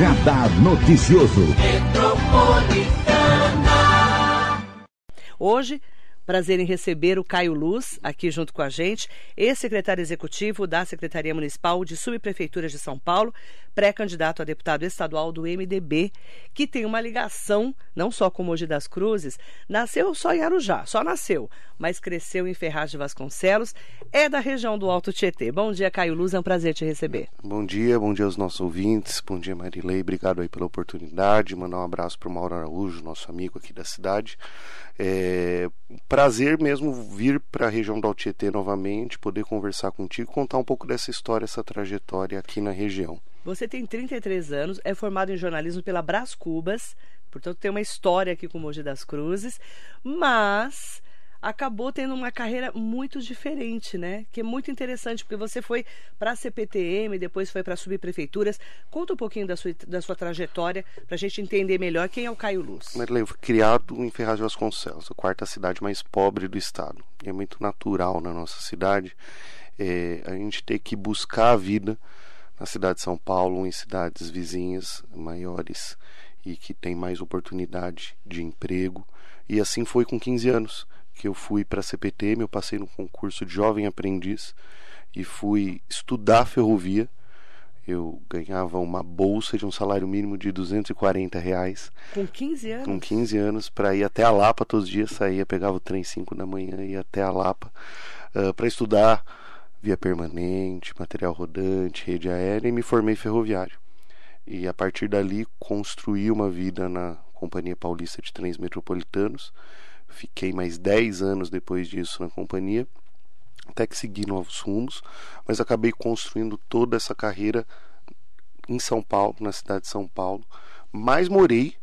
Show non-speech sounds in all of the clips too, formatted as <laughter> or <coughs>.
Radar Noticioso. Hoje, Prazer em receber o Caio Luz aqui junto com a gente, ex-secretário executivo da Secretaria Municipal de Subprefeituras de São Paulo, pré-candidato a deputado estadual do MDB, que tem uma ligação não só com Mogi das Cruzes, nasceu só em Arujá, só nasceu, mas cresceu em Ferraz de Vasconcelos, é da região do Alto Tietê. Bom dia, Caio Luz, é um prazer te receber. Bom dia, bom dia aos nossos ouvintes, bom dia Marilei, obrigado aí pela oportunidade, mandar um abraço para o Mauro Araújo, nosso amigo aqui da cidade. É prazer mesmo vir para a região do Altietê novamente, poder conversar contigo, contar um pouco dessa história, essa trajetória aqui na região. Você tem 33 anos, é formado em jornalismo pela Brás Cubas, portanto tem uma história aqui com Mogi das Cruzes, mas acabou tendo uma carreira muito diferente, né? Que é muito interessante, porque você foi para a CPTM, depois foi para subprefeituras. Conta um pouquinho da sua, da sua trajetória para a gente entender melhor quem é o Caio Luz. Eu fui criado em Ferraz de Vasconcelos, a quarta cidade mais pobre do estado. É muito natural na nossa cidade é, a gente ter que buscar a vida na cidade de São Paulo, em cidades vizinhas maiores e que tem mais oportunidade de emprego. E assim foi com 15 anos que eu fui para a CPTM, eu passei no concurso de jovem aprendiz e fui estudar ferrovia. Eu ganhava uma bolsa de um salário mínimo de 240 reais. Com 15 anos? Com 15 anos, para ir até a Lapa todos os dias. Saía, pegava o trem 5 da manhã e ia até a Lapa uh, ah, para estudar via permanente, material rodante, rede aérea e me formei ferroviário. E a partir dali construí uma vida na Companhia Paulista de Trens Metropolitanos Fiquei mais 10 anos depois disso na companhia, até que segui novos rumos, mas acabei construindo toda essa carreira em São Paulo, na cidade de São Paulo, mas morei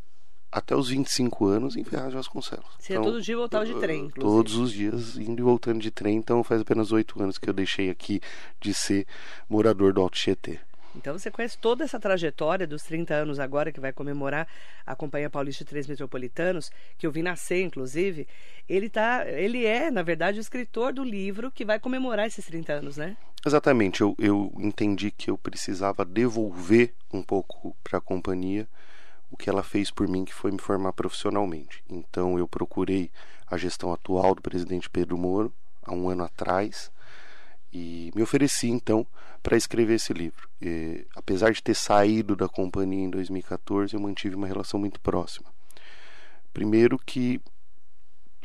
até os 25 anos em Ferraz de Vasconcelos. Você então, todo dia voltava de trem, inclusive. Todos os dias indo e voltando de trem, então faz apenas oito anos que eu deixei aqui de ser morador do Alto Tietê. Então você conhece toda essa trajetória dos 30 anos agora que vai comemorar a Companhia Paulista de Três Metropolitanos, que eu vi nascer, inclusive. Ele, tá, ele é, na verdade, o escritor do livro que vai comemorar esses 30 anos, né? Exatamente. Eu, eu entendi que eu precisava devolver um pouco para a companhia o que ela fez por mim, que foi me formar profissionalmente. Então eu procurei a gestão atual do presidente Pedro Moro, há um ano atrás, e me ofereci então para escrever esse livro. E, apesar de ter saído da companhia em 2014, eu mantive uma relação muito próxima. Primeiro que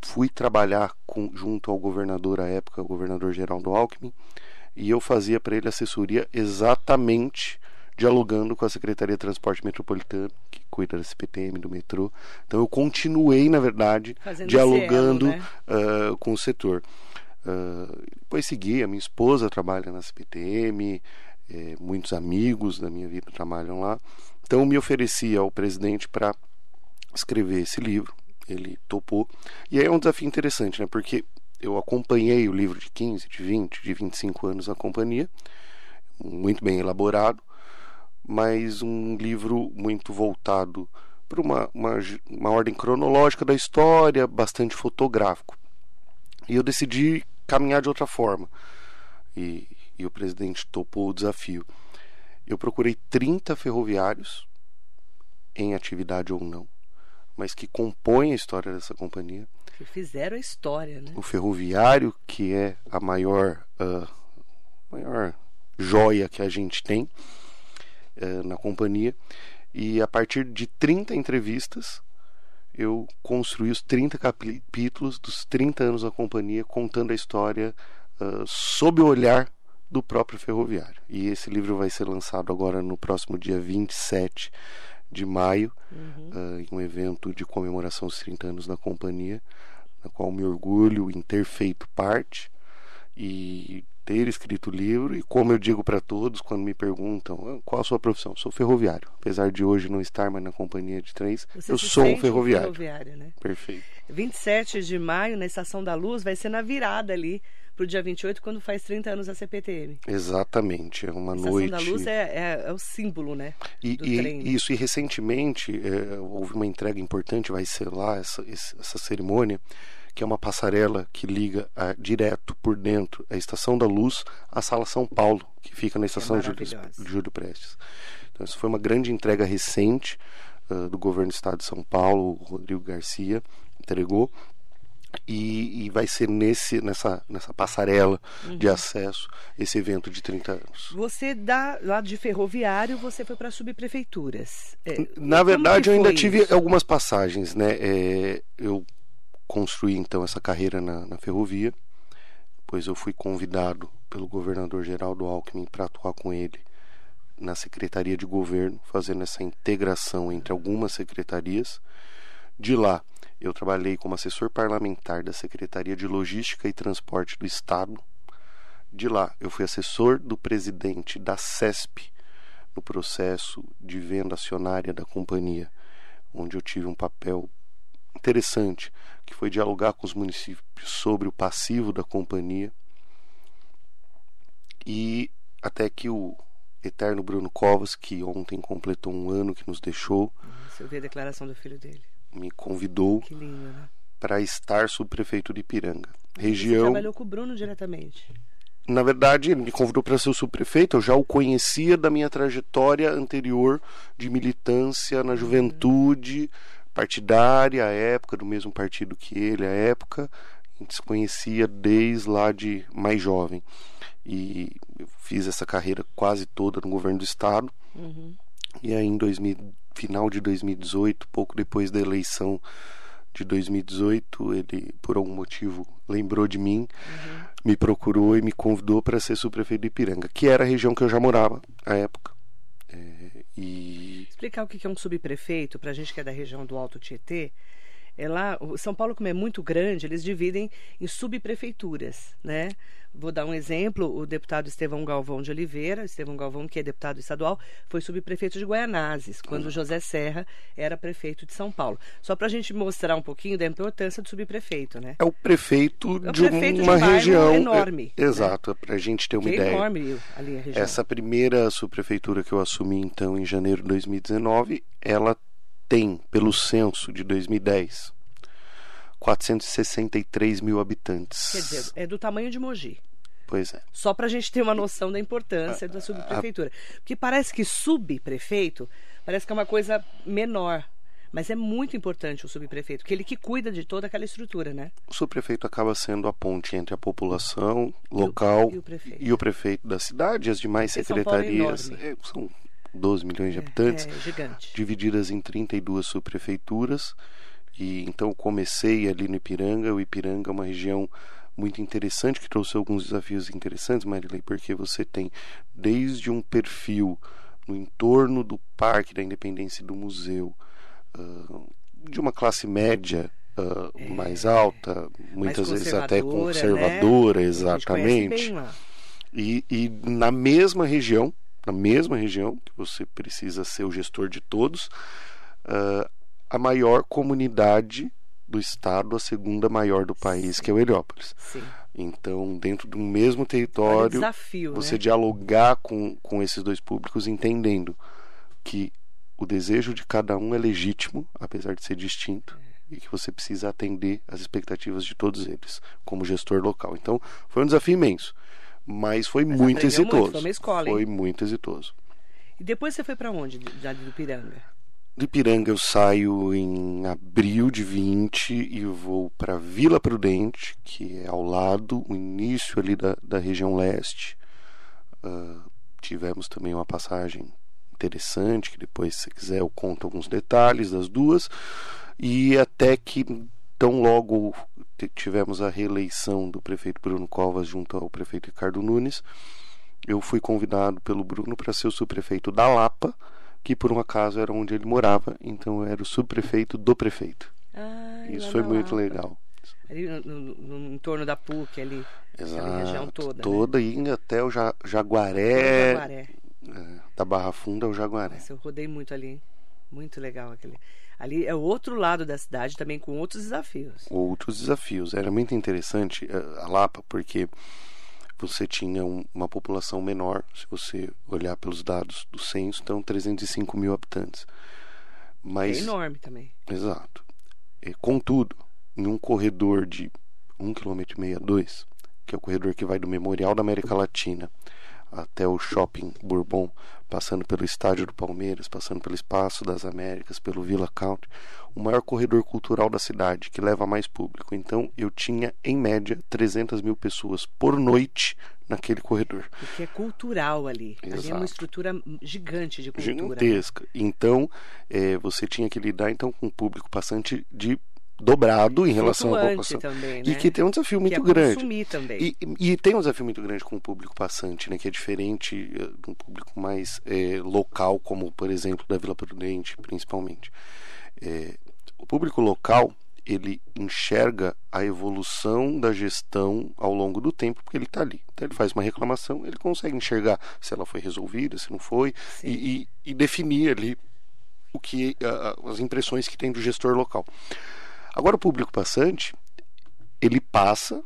fui trabalhar com, junto ao governador à época, o governador Geraldo Alckmin, e eu fazia para ele assessoria exatamente dialogando com a Secretaria de Transporte Metropolitano, cuida da CPTM, do metrô. Então eu continuei, na verdade, Fazendo dialogando elo, né? uh, com o setor. Uh, depois segui, a minha esposa trabalha na CPTM, é, muitos amigos da minha vida trabalham lá. Então me ofereci ao presidente para escrever esse livro, ele topou. E aí é um desafio interessante, né? Porque eu acompanhei o livro de 15, de 20, de 25 anos na companhia, muito bem elaborado, mas um livro muito voltado para uma, uma, uma ordem cronológica da história, bastante fotográfico. E eu decidi caminhar de outra forma. E, e o presidente topou o desafio. Eu procurei 30 ferroviários, em atividade ou não, mas que compõem a história dessa companhia. Que fizeram a história, né? O ferroviário, que é a maior, uh, maior joia que a gente tem uh, na companhia. E a partir de 30 entrevistas, eu construí os 30 capítulos dos 30 anos da companhia, contando a história uh, sob o olhar do próprio ferroviário. E esse livro vai ser lançado agora no próximo dia 27 de maio, uhum. uh, em um evento de comemoração dos 30 anos da companhia, na qual me orgulho em ter feito parte. E ter escrito o livro e como eu digo para todos quando me perguntam ah, qual a sua profissão, sou ferroviário. Apesar de hoje não estar mais na companhia de trens, Você eu sou um ferroviário. um ferroviário. né? Perfeito. 27 de maio na Estação da Luz vai ser na virada ali para o dia 28 quando faz 30 anos a CPTM. Exatamente, é uma Estação noite. A Estação da Luz é, é, é, o símbolo, né? E, e trem, isso e recentemente é, houve uma entrega importante, vai ser lá essa, essa cerimônia que é uma passarela que liga a, ah, direto por dentro a Estação da Luz à Sala São Paulo, que fica na Estação é Júlio, Júlio Prestes. Então, essa foi uma grande entrega recente uh, do governo do estado de São Paulo, o Rodrigo Garcia entregou. E, e, vai ser nesse, nessa, nessa passarela uhum. de acesso esse evento de 30 anos. Você dá lá de ferroviário, você foi para subprefeituras. É, Na verdade, eu ainda isso? tive algumas passagens, né? É, eu construí então essa carreira na, na ferrovia, pois eu fui convidado pelo governador Geraldo Alckmin para atuar com ele na secretaria de governo, fazendo essa integração entre algumas secretarias. De lá, eu trabalhei como assessor parlamentar da Secretaria de Logística e Transporte do Estado. De lá, eu fui assessor do presidente da CESP no processo de venda acionária da companhia, onde eu tive um papel interessante, que foi dialogar com os municípios sobre o passivo da companhia. E até que o eterno Bruno Covas, que ontem completou um ano que nos deixou. Você ouviu a declaração do filho dele? me convidou né? para estar subprefeito de Ipiranga. Região. Você trabalhou com o Bruno diretamente? Na verdade, ele me convidou para ser o subprefeito. Eu já o conhecia da minha trajetória anterior de militância na juventude partidária, à época, do mesmo partido que ele, à época. A gente se conhecia desde lá de mais jovem. E fiz essa carreira quase toda no governo do estado. Uhum. E aí, em 2000, final de 2018, pouco depois da eleição de 2018, ele, por algum motivo, lembrou de mim, uhum. me procurou e me convidou para ser subprefeito de Ipiranga, que era a região que eu já morava à época. E... Explicar o que é um subprefeito, para a gente que é da região do Alto Tietê, é lá, São Paulo, como é muito grande, eles dividem em subprefeituras, né? Vou dar um exemplo: o deputado Estevão Galvão de Oliveira, Estevão Galvão, que é deputado estadual, foi subprefeito de Guaianazes, quando José Serra era prefeito de São Paulo. Só para a gente mostrar um pouquinho da importância do subprefeito, né? É o prefeito é o de prefeito uma de região enorme. É, exato, né? para a gente ter uma que é ideia. É enorme ali a região. Essa primeira subprefeitura que eu assumi, então, em janeiro de 2019, ela tem, pelo censo de 2010, 463 mil habitantes. Quer dizer, é do tamanho de Mogi. Pois é. Só para a gente ter uma noção da importância da subprefeitura. Porque parece que subprefeito parece que é uma coisa menor. Mas é muito importante o subprefeito, porque ele que cuida de toda aquela estrutura, né? O subprefeito acaba sendo a ponte entre a população local e o, e o, prefeito. E o prefeito da cidade, as demais porque secretarias. É, são 12 milhões de é, habitantes. É, gigante. Divididas em 32 subprefeituras. E então comecei ali no Ipiranga. O Ipiranga é uma região muito interessante que trouxe alguns desafios interessantes, Marilei, porque você tem desde um perfil no entorno do Parque da Independência e do museu uh, de uma classe média uh, é, mais alta, muitas mais vezes até conservadora, né? exatamente. E, e na mesma região, na mesma região que você precisa ser o gestor de todos, uh, a maior comunidade do estado, a segunda maior do país, Sim. que é o Heliópolis. Sim. Então, dentro do mesmo território, desafio, você né? dialogar com, com esses dois públicos, entendendo que o desejo de cada um é legítimo, apesar de ser distinto, é. e que você precisa atender às expectativas de todos eles, como gestor local. Então, foi um desafio imenso, mas foi mas muito exitoso. Muito, foi uma escola, Foi muito exitoso. E depois você foi para onde, já do Piranga? Do Ipiranga eu saio em abril de 20 e vou para Vila Prudente, que é ao lado, o início ali da, da região leste. Uh, tivemos também uma passagem interessante, que depois, se quiser, eu conto alguns detalhes das duas. E até que tão logo tivemos a reeleição do prefeito Bruno Covas junto ao prefeito Ricardo Nunes, eu fui convidado pelo Bruno para ser o subprefeito da Lapa que por um acaso era onde ele morava, então eu era o subprefeito do prefeito. Ah, Isso foi muito legal. Ali no, no, no, entorno da PUC, ali, Exato, região toda. Né? Toda né? indo até o ja, Jaguaré. Jaguaré. É, da Barra Funda ao Jaguaré. Nossa, eu rodei muito ali. Muito legal aquele. Ali é o outro lado da cidade também com outros desafios. Outros desafios. Era muito interessante eh, a Lapa, porque você tinha um, uma população menor, se você olhar pelos dados do censo, então 305 mil habitantes. Mas, é enorme também. Exato. Contudo, em um corredor de 1,5 km, que é o corredor que vai do Memorial da América Latina até o Shopping Bourbon, passando pelo Estádio do Palmeiras, passando pelo Espaço das Américas, pelo Villa Country, o maior corredor cultural da cidade, que leva mais público. Então eu tinha, em média, 300 mil pessoas por noite naquele corredor. Porque é cultural ali. Exato. Ali é uma estrutura gigante de cultura. Gigantesca. Então, é, você tinha que lidar então com um público passante de dobrado em relação à população. Também, né? E que tem um desafio que muito é grande. Também. E, e, tem um desafio muito grande com o público passante, né? Que é diferente eh, de um público mais é, local, como por exemplo da Vila Prudente, principalmente. É, o público local ele enxerga a evolução da gestão ao longo do tempo, porque ele está ali. Então ele faz uma reclamação, ele consegue enxergar se ela foi resolvida, se não foi, e, e, e, definir ali o que as impressões que tem do gestor local. Agora o público passante, ele passa,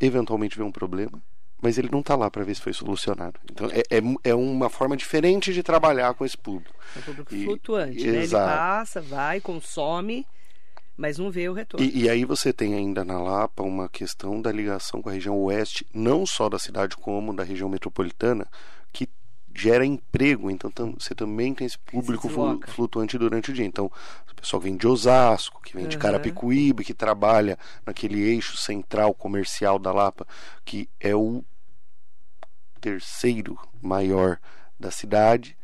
eventualmente vê um problema, mas ele não está lá para ver se foi solucionado. Então é, é, é, uma forma diferente de trabalhar com esse público. É um público e, flutuante, né? Ele passa, vai, consome mas não vê o retorno. E, e, aí você tem ainda na Lapa uma questão da ligação com a região oeste, não só da cidade como da região metropolitana, que gera emprego. Então tam, você também tem esse público flutuante durante o dia. Então, o pessoal vem de Osasco, que vem uhum. de Carapicuíba, que trabalha naquele eixo central comercial da Lapa, que é o terceiro maior da cidade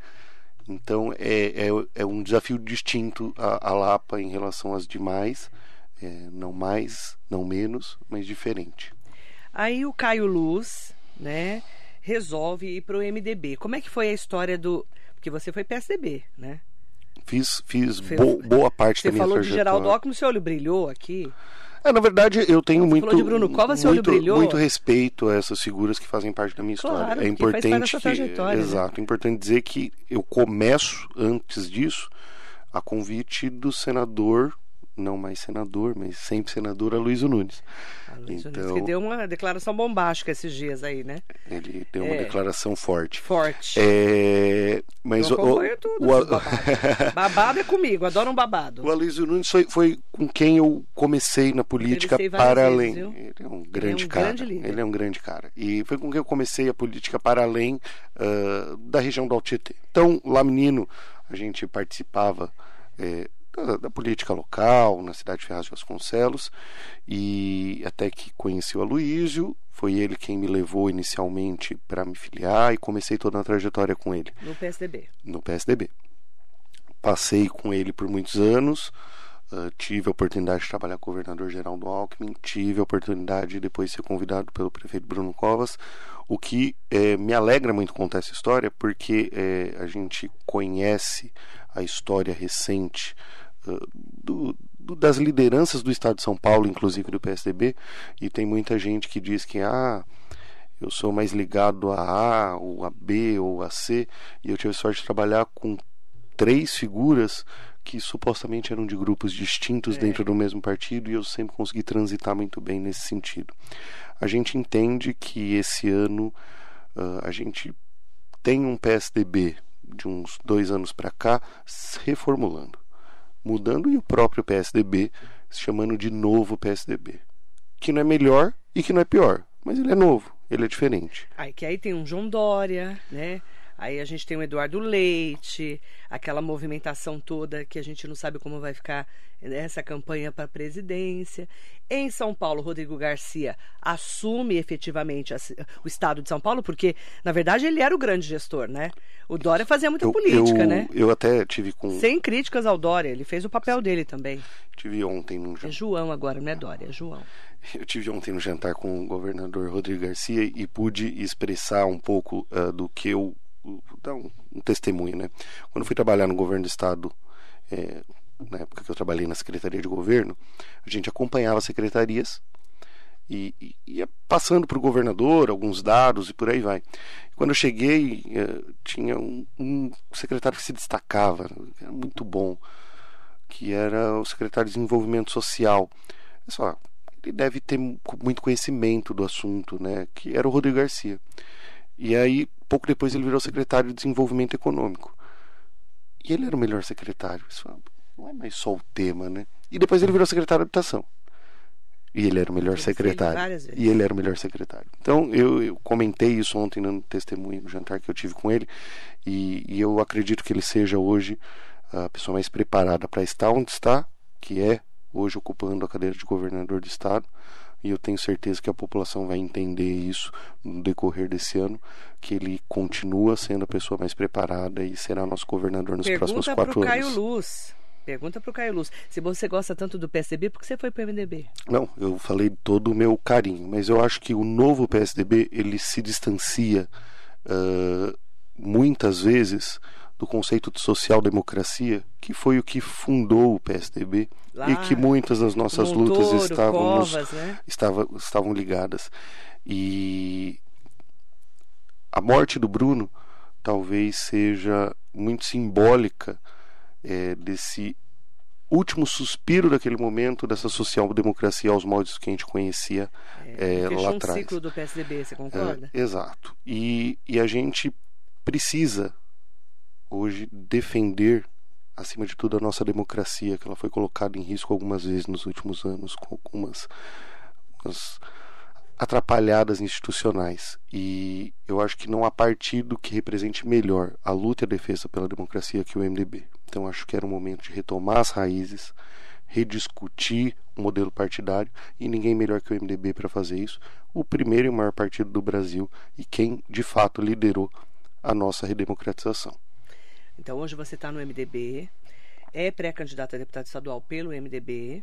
então é, é, é um desafio distinto a, a, Lapa em relação às demais, é, não mais, não menos, mas diferente. Aí o Caio Luz, né, resolve ir para o MDB. Como é que foi a história do. Porque você foi PSDB, né? Fiz, fiz bo, boa parte você da minha Você falou de Geraldo Alckmin, seu olho brilhou aqui. É, na verdade, eu tenho muito, falou de Bruno Covas, seu muito, olho brilhou. muito respeito a essas figuras que fazem parte da minha história. Claro, é importante que, né? exato, é importante dizer que eu começo antes disso a convite do senador não mais senador, mas sempre senador, a Luísa Nunes. A Luísa então, Nunes, que deu uma declaração bombástica esses dias aí, né? Ele deu uma é, declaração forte. Forte. É, mas Eu o, tudo, o, babado. <laughs> babado é comigo, adoro um babado. O Aloysio Nunes foi, foi com quem eu comecei na política para além. Ele é um grande ele é um cara. Grande ele é um grande cara. E foi com quem eu comecei a política para além uh, da região do Altietê. Então, lá menino, a gente participava é, da, da, política local, na cidade de Ferraz de Vasconcelos, e até que conheci o Aloísio, foi ele quem me levou inicialmente para me filiar e comecei toda a trajetória com ele. No PSDB? No PSDB. Passei com ele por muitos anos, uh, tive a oportunidade de trabalhar com o governador Geraldo Alckmin, tive a oportunidade de depois ser convidado pelo prefeito Bruno Covas, o que eh, me alegra muito contar essa história, porque eh, a gente conhece a história recente do, do, das lideranças do Estado de São Paulo, inclusive do PSDB, e tem muita gente que diz que ah, eu sou mais ligado a A, ou a B, ou a C, e eu tive sorte de trabalhar com três figuras que supostamente eram de grupos distintos é. dentro do mesmo partido, e eu sempre consegui transitar muito bem nesse sentido. A gente entende que esse ano uh, a gente tem um PSDB de uns dois anos para cá reformulando mudando e o próprio PSDB se chamando de novo PSDB. Que não é melhor e que não é pior, mas ele é novo, ele é diferente. Aí que aí tem um João Dória, né? Aí a gente tem o Eduardo Leite, aquela movimentação toda que a gente não sabe como vai ficar essa campanha para a presidência. Em São Paulo, Rodrigo Garcia assume efetivamente o estado de São Paulo, porque, na verdade, ele era o grande gestor, né? O Dória fazia muita eu, política, eu, né? Eu até tive com. Sem críticas ao Dória, ele fez o papel dele também. Tive ontem num jantar. É João agora, não é Dória, é João. <laughs> Eu tive ontem no jantar com o governador Rodrigo Garcia e pude expressar um pouco uh, do que eu dar um, um, testemunho, né? Quando fui trabalhar no governo do estado, é, na época que eu trabalhei na secretaria de governo, a gente acompanhava as secretarias e, e ia passando para o governador alguns dados e por aí vai. Quando eu cheguei, é, tinha um, um, secretário que se destacava, era muito bom, que era o secretário de Desenvolvimento Social. Só, ele deve ter muito conhecimento do assunto, né? Que era o Rodrigo Garcia. E aí, pouco depois, ele virou secretário de Desenvolvimento Econômico. E ele era o melhor secretário. Isso não é mais só o tema, né? E depois ele virou secretário de Habitação. E ele era o melhor secretário. E ele era o melhor secretário. Então, eu, eu, comentei isso ontem no testemunho, no jantar que eu tive com ele, e, e eu acredito que ele seja hoje a pessoa mais preparada para estar onde está, que é hoje ocupando a cadeira de governador do estado. E eu tenho certeza que a população vai entender isso no decorrer desse ano, que ele continua sendo a pessoa mais preparada e será nosso governador nos Pergunta próximos quatro anos. Caio Luz. Pergunta para o Caio Luz. Se você gosta tanto do PSDB, por que você foi para o MDB? Não, eu falei todo o meu carinho, mas eu acho que o novo PSDB ele se distancia uh, muitas vezes do conceito de social-democracia, que foi o que fundou o PSDB Lá, e que muitas das nossas Montoro, lutas estávamos, Covas, né? estava, estavam ligadas. E a morte do Bruno talvez seja muito simbólica é, desse último suspiro daquele momento dessa social-democracia aos moldes que a gente conhecia é, é, lá um atrás. ciclo do PSDB, você concorda? É, exato. E, e a gente precisa hoje defender acima de tudo a nossa democracia que ela foi colocada em risco algumas vezes nos últimos anos com algumas, atrapalhadas institucionais. E eu acho que não há partido que represente melhor a luta e a defesa pela democracia que o MDB. Então acho que era um momento de retomar as raízes, rediscutir o modelo partidário e ninguém melhor que o MDB para fazer isso. O primeiro e maior partido do Brasil e quem de fato liderou a nossa redemocratização. Então hoje você está no MDB, é pré-candidato a deputado estadual pelo MDB,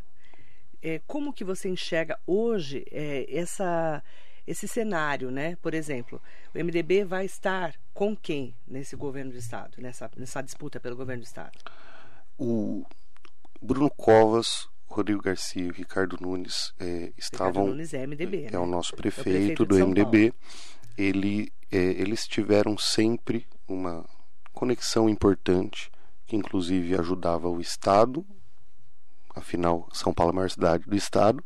é, como que você enxerga hoje é, essa, esse cenário, né? Por exemplo, o MDB vai estar com quem nesse governo do estado, nessa, nessa disputa pelo governo do estado? O Bruno Covas, Rodrigo Garcia e Ricardo Nunes é, estavam. Ricardo Nunes é MDB. É, né? o nosso prefeito, é o prefeito do MDB. Ele, é, eles tiveram sempre uma conexão importante que inclusive ajudava o Estado afinal São Paulo é a maior cidade do estado,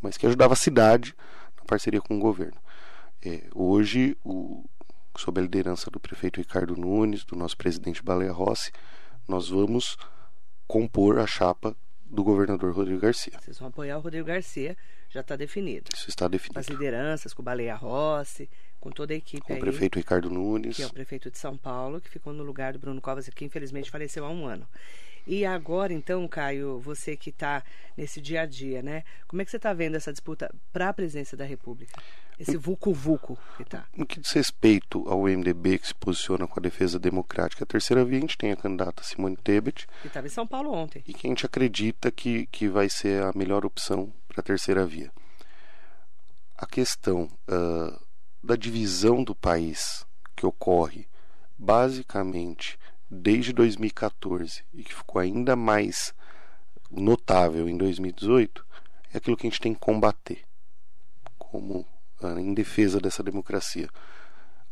mas que ajudava a cidade na parceria com o governo. É, hoje, o, sob a liderança do prefeito Ricardo Nunes, do nosso presidente Baleia Rossi, nós vamos compor a chapa do governador Rodrigo Garcia. Vocês vão apoiar o Rodrigo Garcia, já está definido. Isso está definido. As lideranças, com o Baleia Rossi, com toda a equipe com aí, o prefeito Ricardo Nunes. Que é o prefeito de São Paulo, que ficou no lugar do Bruno Covas, que infelizmente faleceu há um ano. E agora, então, Caio, você que está nesse dia a dia, né? Como é que você está vendo essa disputa para a presidência da República? Esse vulco-vulco que está. No que diz respeito ao MDB que se posiciona com a defesa democrática, a terceira via, a gente tem a candidata Simone Tebet. Que estava em São Paulo ontem. E que a gente acredita que, que vai ser a melhor opção para a terceira via. A questão uh, da divisão do país que ocorre basicamente desde 2014 e que ficou ainda mais notável em 2018 é aquilo que a gente tem que combater como ah, em defesa dessa democracia.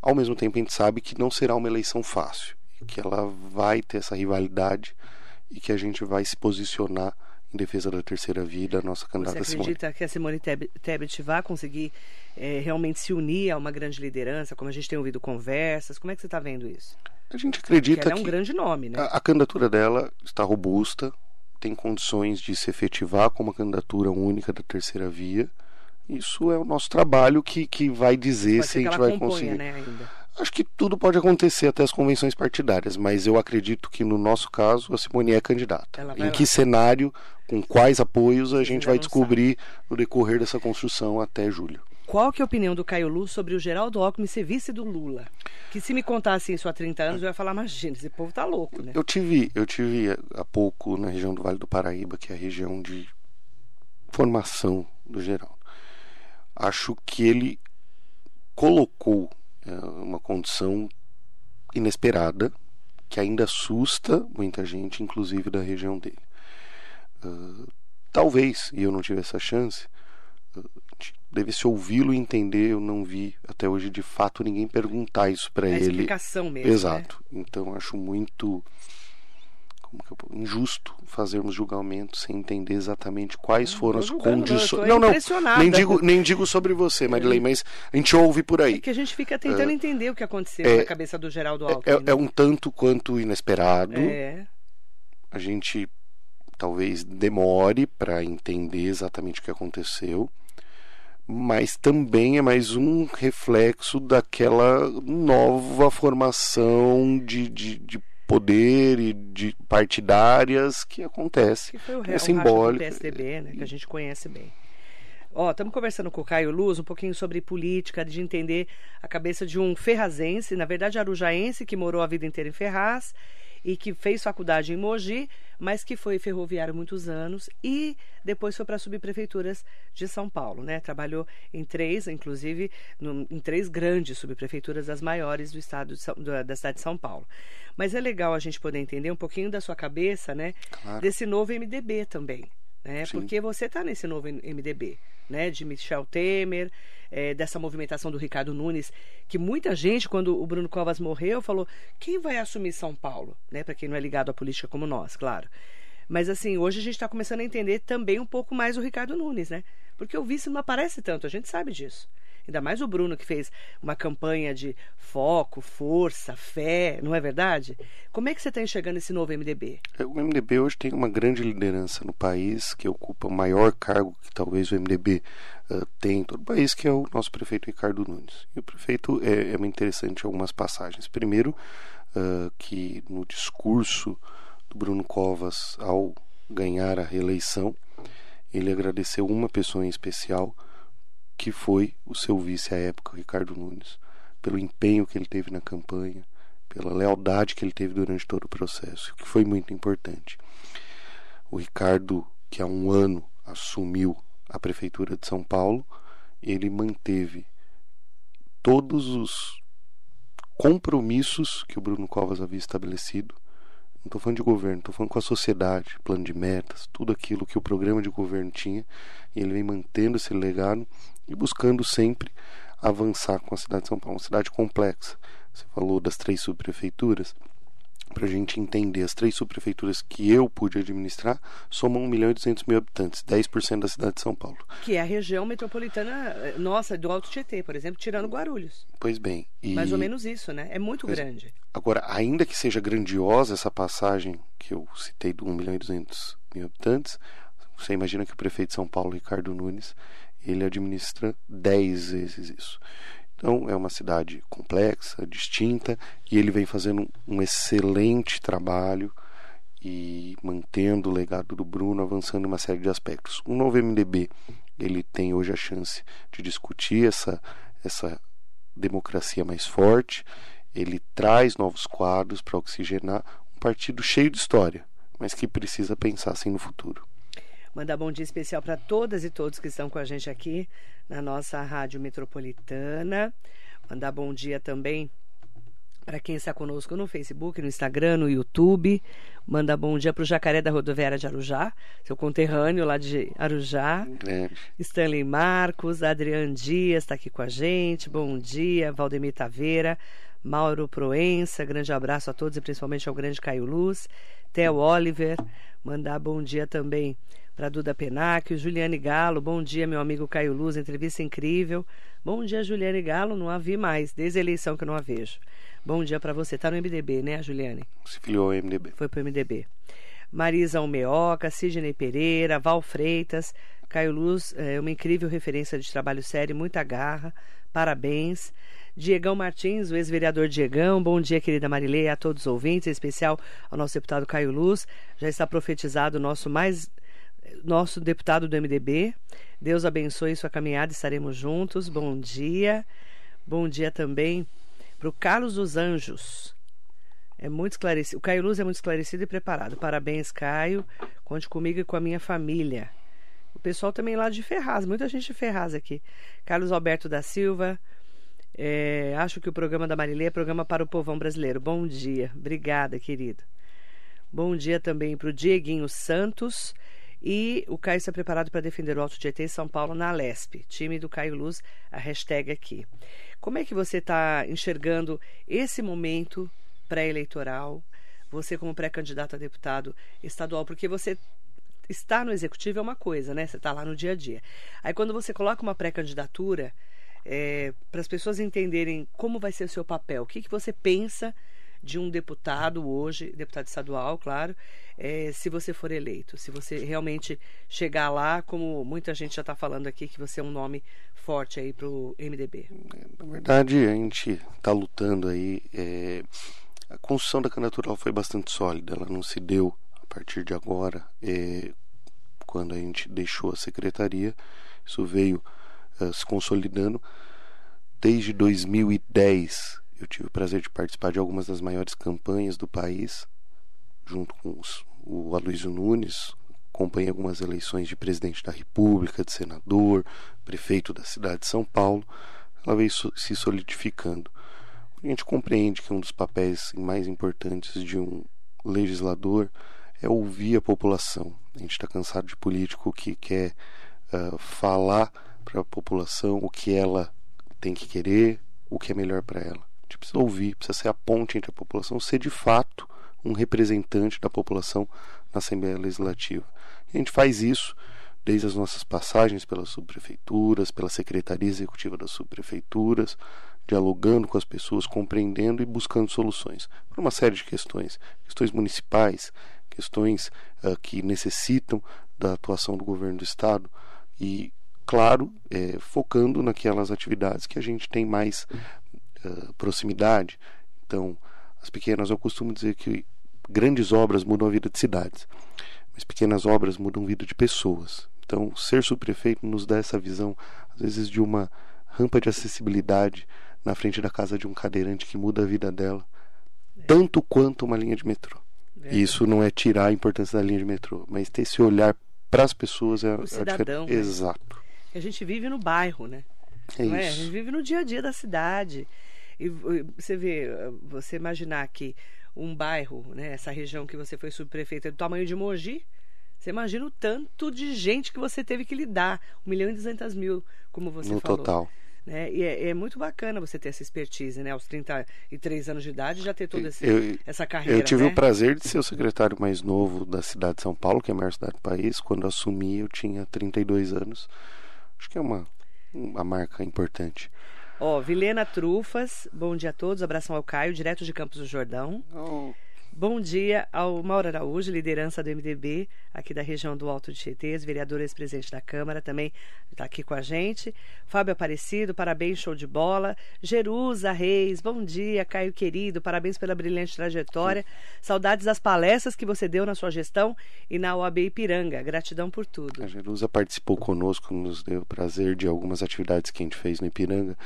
Ao mesmo tempo, a gente sabe que não será uma eleição fácil, que ela vai ter essa rivalidade e que a gente vai se posicionar em defesa da terceira via da nossa candidata Você acredita Simone. que a Simone Tebet vai conseguir é, realmente se unir a uma grande liderança, como a gente tem ouvido conversas? Como é que você está vendo isso? A gente acredita ela é um que grande nome, né? A, a, candidatura dela está robusta, tem condições de se efetivar como uma candidatura única da terceira via. Isso é o nosso trabalho que, que vai dizer se a gente vai conseguir. Né, Acho que tudo pode acontecer até as convenções partidárias, mas eu acredito que no nosso caso a Simone é candidata. Em que cenário, com quais apoios, a gente vai descobrir sabe. no decorrer dessa construção até julho. Qual que é a opinião do Caio Luz sobre o Geraldo Alckmin ser vice do Lula? Que se me contasse isso há 30 anos, eu ia falar, imagina, esse povo tá louco, né? Eu tive, eu tive há pouco na região do Vale do Paraíba, que é a região de formação do Geraldo. Acho que ele colocou é, uma condição inesperada, que ainda assusta muita gente, inclusive da região dele. Uh, talvez, e eu não tive essa chance, deve-se ouvi-lo e entender. Eu não vi até hoje de fato ninguém perguntar isso para ele. explicação mesmo. Exato. Né? Então acho muito como que eu, injusto fazermos julgamento sem entender exatamente quais foram as condições. Não, não, nem digo, nem digo sobre você, Marilei, mas a gente ouve por aí. É que a gente fica tentando uh, entender o que aconteceu é, na cabeça do Geraldo Alckmin. É, é, é, um tanto quanto inesperado. É. A gente talvez demore para entender exatamente o que aconteceu, mas também é mais um reflexo daquela nova formação de, de, de poder e de partidárias que acontece. Que foi o, é simbólico. do PSDB, né, que a gente conhece bem. Ó, estamos conversando com o Caio Luz um pouquinho sobre política, de entender a cabeça de um ferrazense, na verdade arujaense, que morou a vida inteira em Ferraz e que fez faculdade em Mogi, mas que foi ferroviário muitos anos e depois foi para subprefeituras de São Paulo, né? Trabalhou em três, inclusive no, em três grandes subprefeituras, as maiores do estado São, do, da cidade de São Paulo. Mas é legal a gente poder entender um pouquinho da sua cabeça, né? Claro. Desse novo MDB também, né? Sim. Porque você está nesse novo MDB, né? De Michel Temer, é, dessa movimentação do Ricardo Nunes, que muita gente, quando o Bruno Covas morreu, falou: quem vai assumir São Paulo? Né? Para quem não é ligado à política como nós, claro. Mas assim, hoje a gente está começando a entender também um pouco mais o Ricardo Nunes, né? Porque o vice não aparece tanto, a gente sabe disso. Ainda mais o Bruno, que fez uma campanha de foco, força, fé, não é verdade? Como é que você está enxergando esse novo MDB? É, o MDB hoje tem uma grande liderança no país, que ocupa o maior cargo que talvez o MDB uh, tem em todo o país, que é o nosso prefeito Ricardo Nunes. E o prefeito é, é interessante algumas passagens. Primeiro, uh, que no discurso do Bruno Covas, ao ganhar a reeleição, ele agradeceu uma pessoa em especial, que foi o seu vice à época, Ricardo Nunes, pelo empenho que ele teve na campanha, pela lealdade que ele teve durante todo o processo, que foi muito importante. O Ricardo, que há um ano assumiu a prefeitura de São Paulo, ele manteve todos os compromissos que o Bruno Covas havia estabelecido. Não estou falando de governo, estou falando com a sociedade, plano de metas, tudo aquilo que o programa de governo tinha, e ele vem mantendo esse legado e buscando sempre avançar com a cidade de São Paulo, uma cidade complexa. Você falou das três subprefeituras. Para a gente entender, as três subprefeituras que eu pude administrar somam 1 milhão e 200 mil habitantes, 10% da cidade de São Paulo. Que é a região metropolitana eh, nossa, do Alto Tietê, por exemplo, tirando Guarulhos. Pois bem. E... Mais ou menos isso, né? É muito pois... grande. Agora, ainda que seja grandiosa essa passagem que eu citei do 1 milhão e 200 mil habitantes, você imagina que o prefeito de São Paulo, Ricardo Nunes, ele administra 10 vezes isso. Então é uma cidade complexa, distinta, e ele vem fazendo um excelente trabalho e mantendo o legado do Bruno, avançando em uma série de aspectos. O novo MDB, ele tem hoje a chance de discutir essa, essa democracia mais forte, ele traz novos quadros para oxigenar um partido cheio de história, mas que precisa pensar assim no futuro. Mandar bom dia especial para todas e todos que estão com a gente aqui na nossa Rádio Metropolitana. Mandar bom dia também para quem está conosco no Facebook, no Instagram, no YouTube. Mandar bom dia para o Jacaré da Rodoviária de Arujá, seu conterrâneo lá de Arujá. É. Stanley Marcos, Adriano Dias está aqui com a gente. Bom dia, Valdemir Taveira, Mauro Proença, grande abraço a todos e principalmente ao grande Caio Luz, Theo Oliver, mandar bom dia também para Duda Penac, Juliane Galo, bom dia, meu amigo Caio Luz, entrevista incrível. Bom dia, Juliane Galo, não a vi mais, desde a eleição que eu não a vejo. Bom dia para você, tá no MDB, né, Juliane? Se filiou ao MDB. Foi pro MDB. Marisa Almeoca, Sidney Pereira, Val Freitas, Caio Luz, é uma incrível referência de trabalho sério, muita garra, parabéns. Diegão Martins, o ex-vereador Diegão, bom dia, querida Marileia, a todos os ouvintes, em especial ao nosso deputado Caio Luz. Já está profetizado o nosso mais nosso deputado do MDB. Deus abençoe sua caminhada, estaremos juntos. Bom dia. Bom dia também para o Carlos dos Anjos. É muito esclarecido. O Caio Luz é muito esclarecido e preparado. Parabéns, Caio. Conte comigo e com a minha família. O pessoal também lá de Ferraz, muita gente de Ferraz aqui. Carlos Alberto da Silva. É, acho que o programa da Marilê é programa para o povão brasileiro. Bom dia. Obrigada, querido. Bom dia também para o Dieguinho Santos. E o Caio está preparado para defender o Alto Tietê São Paulo na Lesp. Time do Caio Luz, a hashtag aqui. Como é que você está enxergando esse momento pré-eleitoral? Você como pré-candidato a deputado estadual, porque você está no executivo é uma coisa, né? Você está lá no dia a dia. Aí quando você coloca uma pré-candidatura, é, para as pessoas entenderem como vai ser o seu papel, o que, que você pensa de um deputado hoje, deputado estadual, claro, é, se você for eleito, se você realmente chegar lá, como muita gente já está falando aqui, que você é um nome forte aí para o MDB? Na verdade, a gente está lutando aí. É, a construção da candidatura foi bastante sólida, ela não se deu a partir de agora, é, quando a gente deixou a secretaria, isso veio uh, se consolidando. Desde 2010, eu tive o prazer de participar de algumas das maiores campanhas do país, junto com os, o Aloysio Nunes, acompanhei algumas eleições de presidente da República, de senador, prefeito da cidade de São Paulo, ela veio se solidificando. A gente compreende que um dos papéis mais importantes de um legislador é ouvir a população. A gente está cansado de político que quer uh, falar para a população o que ela tem que querer, o que é melhor para ela. Precisa ouvir, precisa ser a ponte entre a população, ser de fato um representante da população na Assembleia Legislativa. E a gente faz isso desde as nossas passagens pelas subprefeituras, pela Secretaria Executiva das Subprefeituras, dialogando com as pessoas, compreendendo e buscando soluções para uma série de questões, questões municipais, questões uh, que necessitam da atuação do governo do estado e, claro, é, focando naquelas atividades que a gente tem mais uh, proximidade. Então, as pequenas, eu costumo dizer que grandes obras mudam a vida de cidades, mas pequenas obras mudam a vida de pessoas. Então, ser subprefeito nos dá essa visão, às vezes, de uma rampa de acessibilidade na frente da casa de um cadeirante que muda a vida dela, é. tanto quanto uma linha de metrô. É. Isso não é tirar a importância da linha de metrô, mas ter esse olhar para as pessoas é, o cidadão, é exato. A gente vive no bairro, né? É não isso. É? A gente vive no dia a dia da cidade. E você vê, você imaginar que um bairro, né, essa região que você foi subprefeita, é do tamanho de Mogi, você imagina o tanto de gente que você teve que lidar. Um milhão e duzentas mil, como você no falou. No total. Né? E é, é, muito bacana você ter essa expertise, né? Aos 33 anos de idade, já ter toda esse, eu, essa carreira. Eu tive né? o prazer de ser o secretário mais novo da cidade de São Paulo, que é a maior cidade do país. Quando assumi, eu tinha 32 anos. Acho que é uma, uma marca importante. Ó, Vilena Trufas, bom dia a todos. Abração ao Caio, direto de Campos do Jordão. Oh. Bom dia ao Mauro Araújo, liderança do MDB aqui da região do Alto de Tietê, vereador ex-presidente da Câmara, também está aqui com a gente. Fábio Aparecido, parabéns, show de bola. Jerusa Reis, bom dia, Caio querido, parabéns pela brilhante trajetória. Saudades das palestras que você deu na sua gestão e na OAB Ipiranga. Gratidão por tudo. A Jerusa participou conosco, nos deu o prazer de algumas atividades que a gente fez no Ipiranga.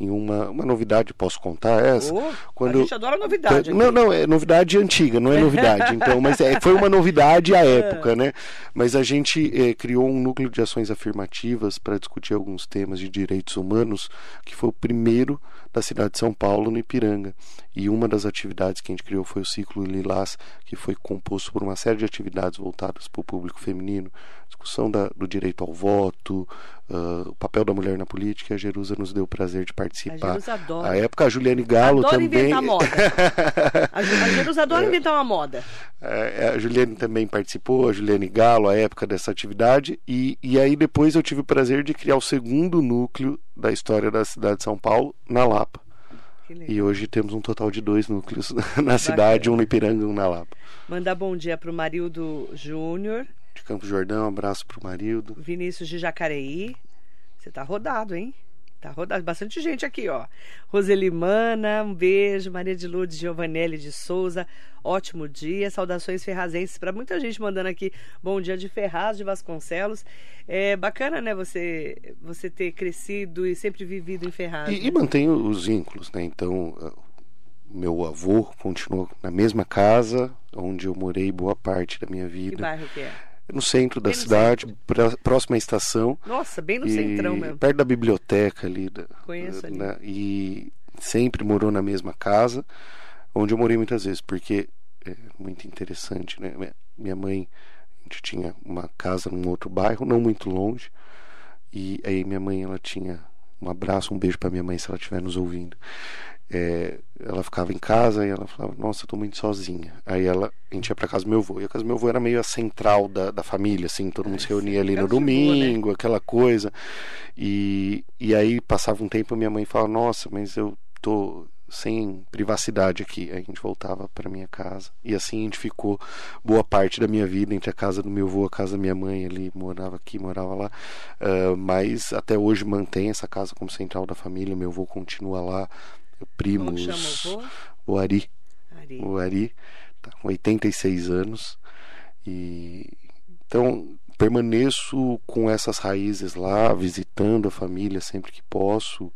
E uma, uma novidade, posso contar essa? Oh, quando... A gente adora novidade. Não, não, é novidade antiga, não é novidade. <laughs> Então, mas é, foi uma novidade à época, né? Mas a gente é, criou um núcleo de ações afirmativas para discutir alguns temas de direitos humanos, que foi o primeiro da cidade de São Paulo, no Ipiranga. E uma das atividades que a gente criou foi o Ciclo Lilás, que foi composto por uma série de atividades voltadas para o público feminino, discussão da, do direito ao voto, uh, o papel da mulher na política. A Jerusa nos deu o prazer de participar. A Jerusa adora. A época, a Juliane Galo adora também. inventar moda. <laughs> a Jerusa adora inventar uma moda. É, a Juliane também participou, a Juliane Galo, a época dessa atividade. E, e aí depois eu tive o prazer de criar o segundo núcleo da história da cidade de São Paulo, na Lapa. E hoje temos um total de dois núcleos <laughs> na Bacana. cidade, um no Ipiranga e um na Lapa. Mandar bom dia para o Marildo Júnior. De Campo Jordão, um abraço para o Marildo. Vinícius de Jacareí. Você tá rodado, hein? Tá rodado. Bastante gente aqui, ó. Roselimana, um beijo. Maria de Lourdes Giovanelli de Souza, ótimo dia. Saudações ferrazenses para muita gente mandando aqui bom dia de Ferraz de Vasconcelos. É bacana, né, você, você ter crescido e sempre vivido em Ferraz. E, né? e mantém os vínculos, né? Então, meu avô continuou na mesma casa onde eu morei boa parte da minha vida. Que bairro que é? No centro da no cidade, centro. pra- próxima à estação. Nossa, bem no e centrão mesmo. Perto da biblioteca ali. Da, Conheço ali. né, E sempre morou na mesma casa, onde eu morei muitas vezes, porque é muito interessante, né? Minha- Minha mãe, a gente tinha uma casa num outro bairro, não muito longe, e aí minha mãe, ela tinha um abraço, um beijo para minha mãe se ela estiver nos ouvindo. É, ela ficava em casa e ela falava, nossa, eu tô muito sozinha. Aí ela, a gente ia pra casa do meu avô. E a casa do meu avô era meio a central da, da família, assim, todo mundo se reunia ali no né? domingo, aquela coisa. E, e aí passava um tempo minha mãe falava, nossa, mas eu tô sem privacidade aqui. Aí a gente voltava para minha casa e assim a gente ficou boa parte da minha vida entre a casa do meu avô, a casa da minha mãe. Ele morava aqui, morava lá, uh, mas até hoje mantém essa casa como central da família. Meu avô continua lá, primos. Como chama o? O Ari. Ari. O Ari tá com 86 anos e então permaneço com essas raízes lá, visitando a família sempre que posso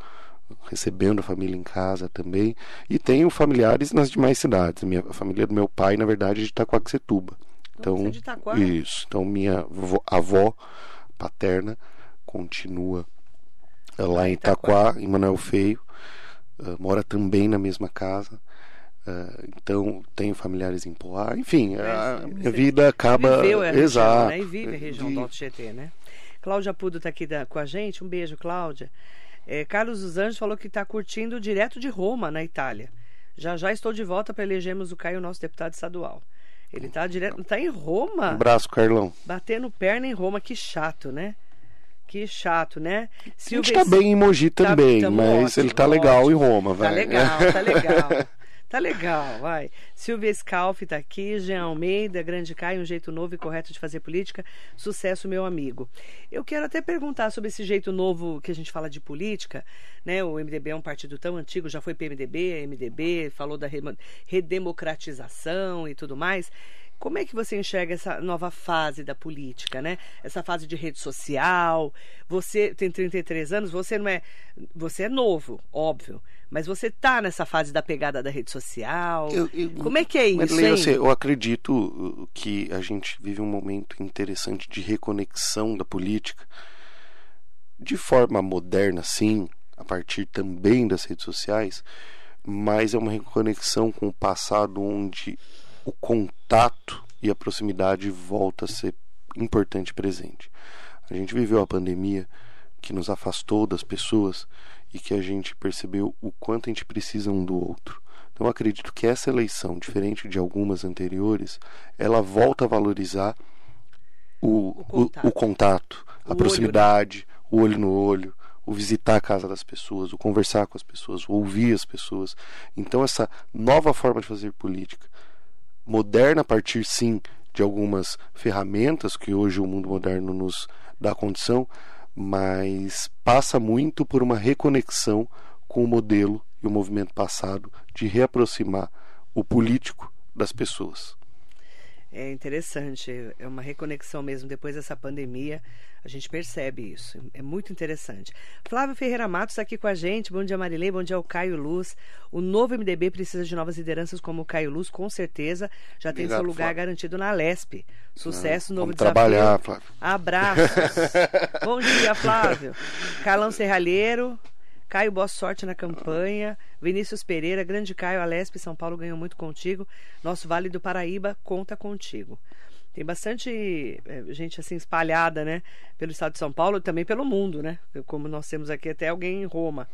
recebendo a família em casa também. E tenho familiares nas demais cidades. Minha, a família do meu pai, na verdade, é de Itacoaxetuba. Então, então isso. Então, minha avó, avó paterna continua lá em Itaquá, em Manuel Feio. Uh, mora também na mesma casa. Uh, então tenho familiares em Poá, enfim, é, a minha vida acaba. Viveu a Exato. Região, né? E vive a região do Alto GT, né? Cláudia Pudo está aqui da, com a gente. Um beijo, Cláudia. É, Carlos dos Anjos falou que está curtindo direto de Roma, na Itália. Já já estou de volta para elegermos o Caio, nosso deputado estadual. Ele está direto, tá em Roma. Um abraço, Carlão. Batendo perna em Roma, que chato, né? Que chato, né? Silvio... A gente tá bem em Mogi tá- também, tá, mas ótimo, ele tá legal ótimo. em Roma, vai. Tá legal, tá legal. <laughs> Tá legal, vai. Silvia Scalf tá aqui, Jean Almeida, Grande Caio, um jeito novo e correto de fazer política. Sucesso, meu amigo. Eu quero até perguntar sobre esse jeito novo que a gente fala de política, né? O MDB é um partido tão antigo, já foi PMDB, MDB, falou da redemocratização e tudo mais. Como é que você enxerga essa nova fase da política, né? Essa fase de rede social. Você tem 33 anos, você não é, você é novo, óbvio, mas você tá nessa fase da pegada da rede social. Eu, eu, Como é que é isso, hein? Assim, eu acredito que a gente vive um momento interessante de reconexão da política de forma moderna, sim, a partir também das redes sociais, mas é uma reconexão com o passado onde o contato e a proximidade volta a ser importante presente. A gente viveu a pandemia que nos afastou das pessoas e que a gente percebeu o quanto a gente precisa um do outro. Então acredito que essa eleição, diferente de algumas anteriores, ela volta a valorizar o, o contato, o, o contato a proximidade, olho, né? o olho no olho, o visitar a casa das pessoas, o conversar com as pessoas, o ouvir as pessoas. Então essa nova forma de fazer política moderna a partir sim de algumas ferramentas que hoje o mundo moderno nos dá condição, mas passa muito por uma reconexão com o modelo e o movimento passado de reaproximar o político das pessoas. É interessante, é uma reconexão mesmo depois dessa pandemia. A gente percebe isso. É muito interessante. Flávio Ferreira Matos está aqui com a gente. Bom dia, Marilei. Bom dia ao Caio Luz. O novo MDB precisa de novas lideranças como o Caio Luz, com certeza. Já tem Obrigado, seu lugar Flávio. garantido na LESP. Sucesso, novo Vamos desafio. trabalhar, Flávio. Abraços. <laughs> Bom dia, Flávio. Carlão Serralheiro. Caio, boa sorte na campanha. Vinícius Pereira, grande Caio, Alesp, São Paulo ganhou muito contigo. Nosso Vale do Paraíba conta contigo. Tem bastante é, gente assim espalhada, né? Pelo estado de São Paulo e também pelo mundo, né? Como nós temos aqui até alguém em Roma.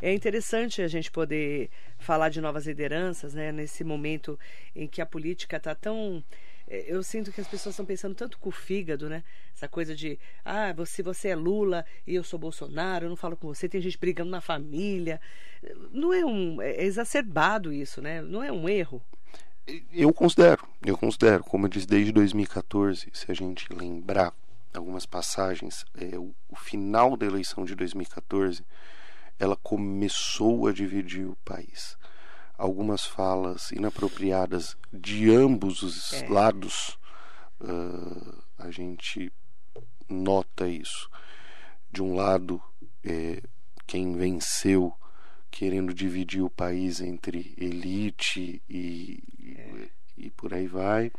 É interessante a gente poder falar de novas lideranças, né? Nesse momento em que a política está tão eu sinto que as pessoas estão pensando tanto com o fígado, né? Essa coisa de, ah, você, você é Lula e eu sou Bolsonaro, eu não falo com você, tem gente brigando na família. Não é um. É exacerbado isso, né? Não é um erro. Eu considero, eu considero, como eu disse desde 2014, se a gente lembrar algumas passagens, é, o, o final da eleição de 2014, ela começou a dividir o país algumas falas inapropriadas de ambos os é. lados, uh, a gente nota isso. De um lado, é, quem venceu querendo dividir o país entre elite e, é. e, e por aí vai.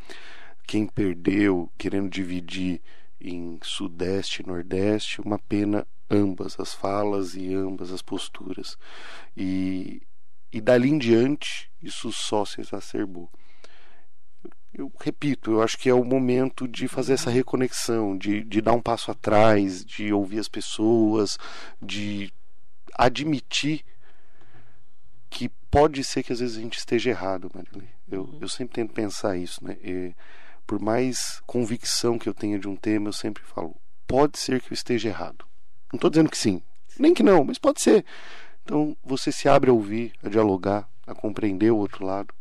Quem perdeu querendo dividir em Sudeste e Nordeste, uma pena ambas as falas e ambas as posturas. E e dali em diante, isso só se exacerbou. Eu repito, eu acho que é o momento de fazer essa reconexão, de, de dar um passo atrás, de ouvir as pessoas, de admitir que pode ser que às vezes a gente esteja errado, Marilei. Eu, uhum. eu sempre tento pensar isso, né? E, por mais convicção que eu tenha de um tema, eu sempre falo: pode ser que eu esteja errado. Não estou dizendo que sim, nem que não, mas pode ser. Então você se abre a ouvir, a dialogar, a compreender o outro lado.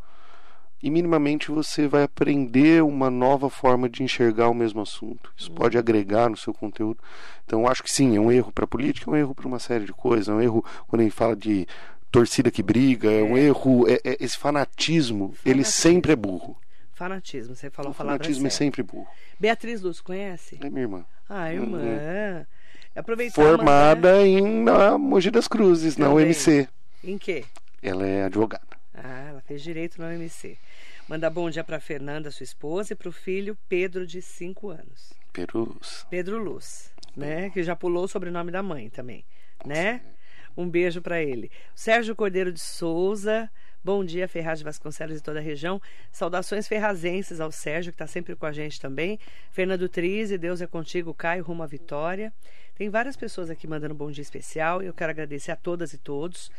E minimamente você vai aprender uma nova forma de enxergar o mesmo assunto. Isso uhum. pode agregar no seu conteúdo. Então acho que sim, é um erro para a política, é um erro para uma série de coisas. É um erro quando a gente fala de torcida que briga, é, é um erro. É, é, esse fanatismo, fanatismo, ele sempre é burro. Fanatismo, você falou a palavra Fanatismo é sempre burro. Beatriz Luz, conhece? É minha irmã. Ah, irmã. Uhum. Aproveitar Formada em na Mogi das Cruzes, Também. na UMC. Em quê? Ela é advogada. Ah, ela fez direito na UMC. Manda bom dia para Fernanda, sua esposa, e para o filho Pedro, de 5 anos. Pedro Luz. Pedro Luz, né? Que já pulou o sobrenome da mãe também, né? Um beijo para ele. Sérgio Cordeiro de Souza. Bom dia, Ferraz de Vasconcelos e toda a região. Saudações ferrazenses ao Sérgio, que está sempre com a gente também. Fernando Trize, Deus é contigo, Caio, rumo à vitória. Tem várias pessoas aqui mandando um bom dia especial e eu quero agradecer a todas e todos.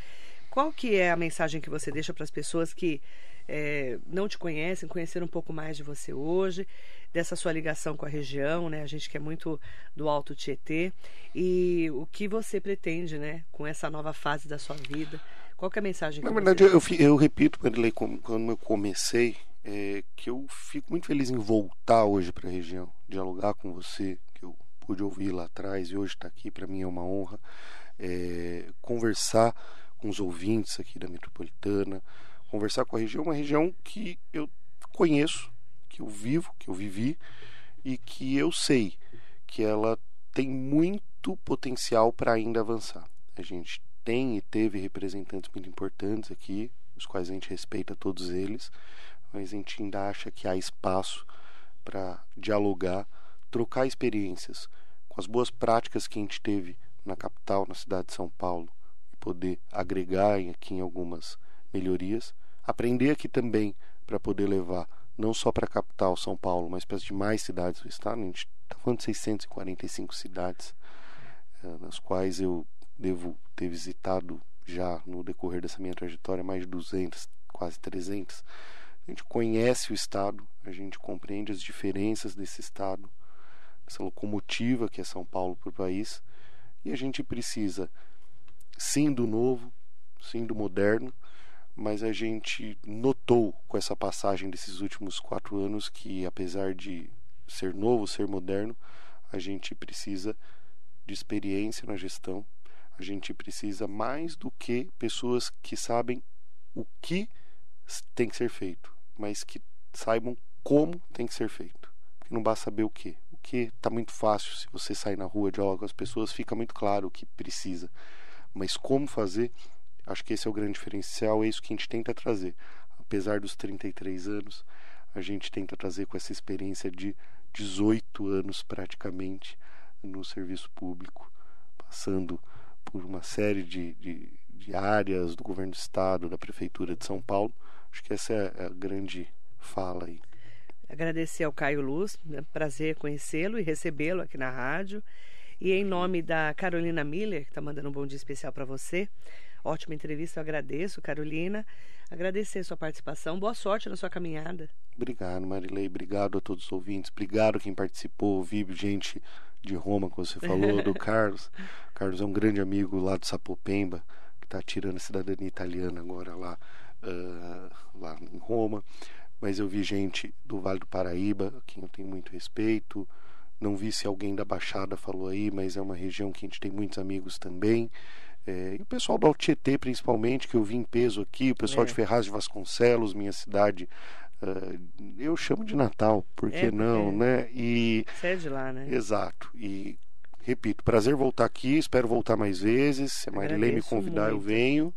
Qual que é a mensagem que você deixa para as pessoas que é, não te conhecem, conhecer um pouco mais de você hoje, dessa sua ligação com a região, né? A gente que é muito do Alto Tietê e o que você pretende, né, com essa nova fase da sua vida? Qual é a mensagem que Na verdade, eu, eu repito, Marilei, quando eu comecei, é, que eu fico muito feliz em voltar hoje para a região, dialogar com você, que pude ouvir lá atrás e hoje está aqui, para mim é uma honra. É, conversar com os ouvintes aqui da metropolitana, conversar com a região, uma região que eu conheço, que eu vivo, que eu vivi e que eu sei que ela tem muito potencial para ainda avançar. A gente tem e teve representantes muito importantes aqui, os quais a gente respeita todos eles, mas a gente ainda acha que há espaço para dialogar, trocar experiências com as boas práticas que a gente teve na capital, na cidade de São Paulo, poder agregar aqui em algumas melhorias, aprender aqui também para poder levar não só para a capital São Paulo, mas para as demais cidades do estado. A gente está falando de 645 cidades, eh, nas quais eu devo ter visitado já no decorrer dessa minha trajetória mais de 200, quase 300. A gente conhece o estado, a gente compreende as diferenças desse estado, essa locomotiva que é São Paulo para o país, e a gente precisa sim do novo, sim do moderno, mas a gente notou com essa passagem desses últimos quatro anos que, apesar de ser novo, ser moderno, a gente precisa de experiência na gestão, a gente precisa mais do que pessoas que sabem o que tem que ser feito, mas que saibam como tem que ser feito. Porque não basta saber o que. O que está muito fácil se você sair na rua, dialogar com as pessoas, fica muito claro o que precisa. Mas como fazer, acho que esse é o grande diferencial, é isso que a gente tenta trazer. Apesar dos 33 anos, a gente tenta trazer com essa experiência de 18 anos praticamente no serviço público, passando por uma série de, de, de áreas do governo do estado, da prefeitura de São Paulo. Acho que essa é a grande fala aí. Agradecer ao Caio Luz, né? prazer conhecê-lo e recebê-lo aqui na rádio. E em nome da Carolina Miller, que está mandando um bom dia especial para você, ótima entrevista, eu agradeço, Carolina. Agradecer a sua participação. Boa sorte na sua caminhada. Obrigado, Marilei. Obrigado a todos os ouvintes. Obrigado a quem participou. Vi gente de Roma, como você falou, do <laughs> Carlos. O Carlos é um grande amigo lá do Sapopemba, que está tirando a cidadania italiana agora lá, uh, lá em Roma. Mas eu vi gente do Vale do Paraíba, a quem eu tenho muito respeito. Não vi se alguém da Baixada falou aí, mas é uma região que a gente tem muitos amigos também. É, e o pessoal do Altietê, principalmente, que eu vi em peso aqui, o pessoal é. de Ferraz de Vasconcelos, minha cidade, uh, eu chamo de Natal, por que é, não, né? E, Você é de lá, né? Exato. E, repito, prazer voltar aqui, espero voltar mais vezes. Se a Marilei me convidar, muito. eu venho.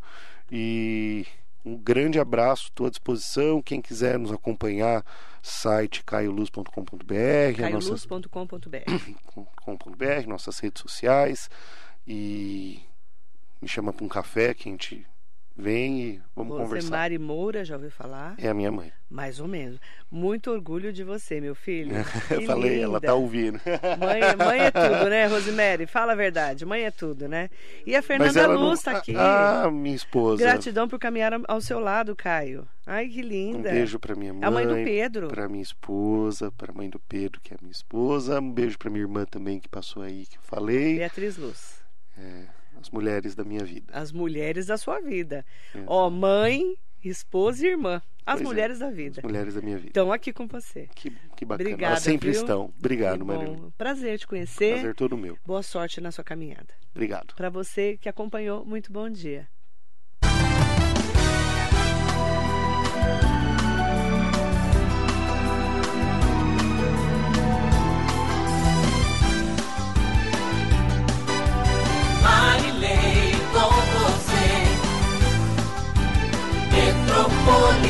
E um grande abraço, estou à disposição. Quem quiser nos acompanhar, site caioluz.com.br. caioluz.com.br. <coughs> nossas redes sociais. E me chama para um café que a gente Vem e vamos conversar. Mari Moura, já ouviu falar? É a minha mãe. Mais ou menos. Muito orgulho de você, meu filho. <laughs> Eu falei, linda. ela tá ouvindo. <laughs> Mãe, mãe é tudo, né, Rosemary? Fala a verdade. Mãe é tudo, né? E a Fernanda Luz está não... aqui. Ah, minha esposa. Gratidão por caminhar ao seu lado, Caio. Ai, que linda. Um beijo para minha mãe. A mãe do Pedro. Para minha esposa, para a mãe do Pedro, que é minha esposa. Um beijo para minha irmã também que passou aí, que eu falei. Beatriz Luz. É, As mulheres da minha vida. As mulheres da sua vida. É. Ó, mãe, esposa e irmã. As Pois é, mulheres da vida. As mulheres da minha vida. Estão aqui com você. Que, que bacana. Obrigada, Elas sempre viu? estão. Obrigado, Maria. bom. Prazer te conhecer. Prazer todo meu. Boa sorte na sua caminhada. Obrigado. Para você que acompanhou, muito bom dia. Metrópolis.